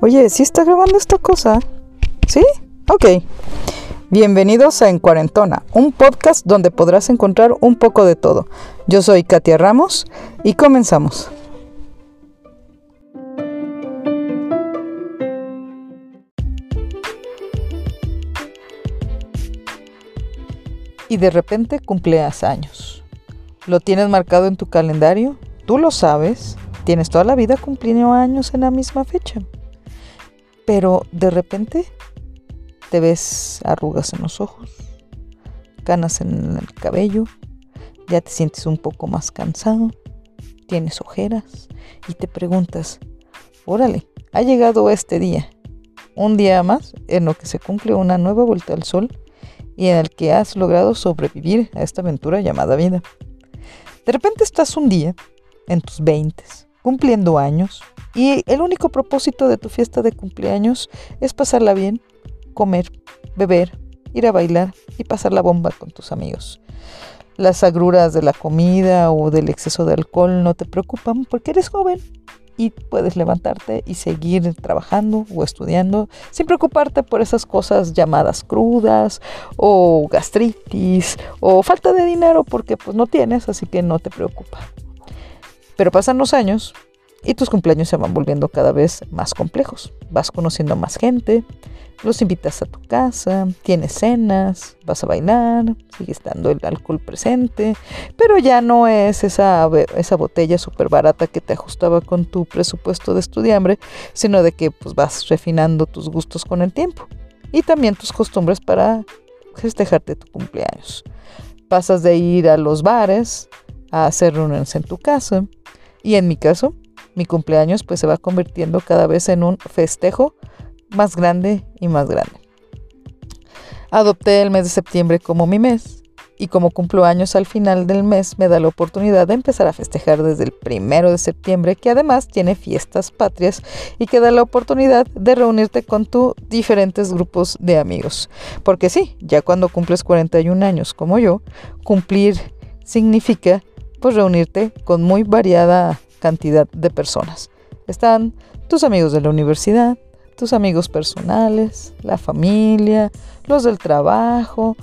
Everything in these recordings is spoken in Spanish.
Oye, ¿sí está grabando esta cosa? ¿Sí? Ok. Bienvenidos a En Cuarentona, un podcast donde podrás encontrar un poco de todo. Yo soy Katia Ramos y comenzamos. Y de repente cumpleas años. Lo tienes marcado en tu calendario, tú lo sabes, tienes toda la vida cumpliendo años en la misma fecha pero de repente te ves arrugas en los ojos, canas en el cabello, ya te sientes un poco más cansado, tienes ojeras y te preguntas, órale, ha llegado este día, un día más en lo que se cumple una nueva vuelta al sol y en el que has logrado sobrevivir a esta aventura llamada vida. De repente estás un día, en tus veintes, cumpliendo años, y el único propósito de tu fiesta de cumpleaños es pasarla bien, comer, beber, ir a bailar y pasar la bomba con tus amigos. Las agruras de la comida o del exceso de alcohol no te preocupan porque eres joven y puedes levantarte y seguir trabajando o estudiando sin preocuparte por esas cosas llamadas crudas o gastritis o falta de dinero porque pues no tienes, así que no te preocupa. Pero pasan los años y tus cumpleaños se van volviendo cada vez más complejos. Vas conociendo más gente, los invitas a tu casa, tienes cenas, vas a bailar, sigue estando el alcohol presente, pero ya no es esa, esa botella súper barata que te ajustaba con tu presupuesto de estudiambre, sino de que pues, vas refinando tus gustos con el tiempo y también tus costumbres para festejarte tu cumpleaños. Pasas de ir a los bares a hacer reuniones en tu casa y en mi caso mi cumpleaños pues se va convirtiendo cada vez en un festejo más grande y más grande. Adopté el mes de septiembre como mi mes y como cumplo años al final del mes me da la oportunidad de empezar a festejar desde el primero de septiembre que además tiene fiestas patrias y que da la oportunidad de reunirte con tus diferentes grupos de amigos. Porque sí, ya cuando cumples 41 años como yo, cumplir significa pues reunirte con muy variada cantidad de personas. Están tus amigos de la universidad, tus amigos personales, la familia, los del trabajo,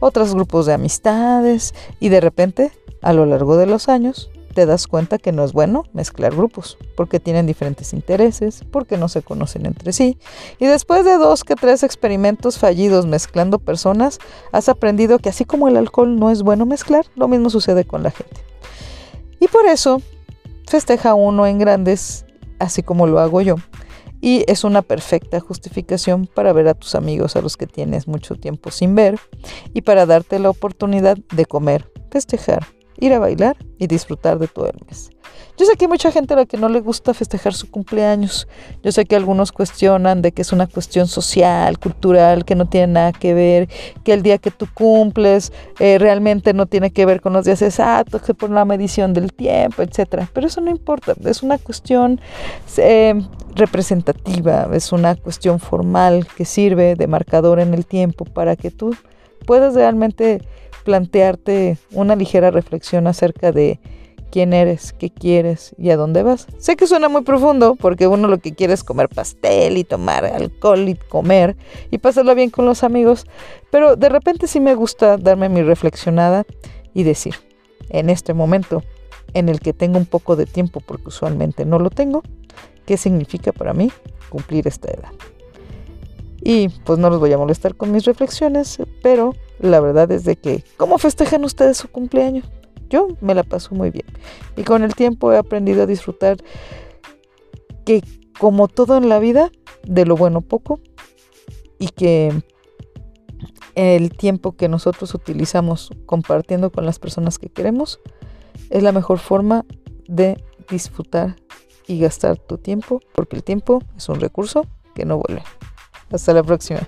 otros grupos de amistades y de repente, a lo largo de los años, te das cuenta que no es bueno mezclar grupos, porque tienen diferentes intereses, porque no se conocen entre sí, y después de dos que tres experimentos fallidos mezclando personas, has aprendido que así como el alcohol no es bueno mezclar, lo mismo sucede con la gente. Y por eso festeja uno en grandes, así como lo hago yo. Y es una perfecta justificación para ver a tus amigos a los que tienes mucho tiempo sin ver y para darte la oportunidad de comer, festejar, ir a bailar y disfrutar de todo el mes. Yo sé que hay mucha gente a la que no le gusta festejar su cumpleaños. Yo sé que algunos cuestionan de que es una cuestión social, cultural, que no tiene nada que ver, que el día que tú cumples eh, realmente no tiene que ver con los días exactos, que por la medición del tiempo, etc. Pero eso no importa, es una cuestión eh, representativa, es una cuestión formal que sirve de marcador en el tiempo para que tú puedas realmente plantearte una ligera reflexión acerca de quién eres, qué quieres y a dónde vas. Sé que suena muy profundo porque uno lo que quiere es comer pastel y tomar alcohol y comer y pasarlo bien con los amigos, pero de repente sí me gusta darme mi reflexionada y decir, en este momento en el que tengo un poco de tiempo porque usualmente no lo tengo, ¿qué significa para mí cumplir esta edad? Y pues no los voy a molestar con mis reflexiones, pero la verdad es de que, ¿cómo festejan ustedes su cumpleaños? Yo me la paso muy bien. Y con el tiempo he aprendido a disfrutar que como todo en la vida, de lo bueno poco, y que el tiempo que nosotros utilizamos compartiendo con las personas que queremos es la mejor forma de disfrutar y gastar tu tiempo, porque el tiempo es un recurso que no vuelve. Hasta la próxima.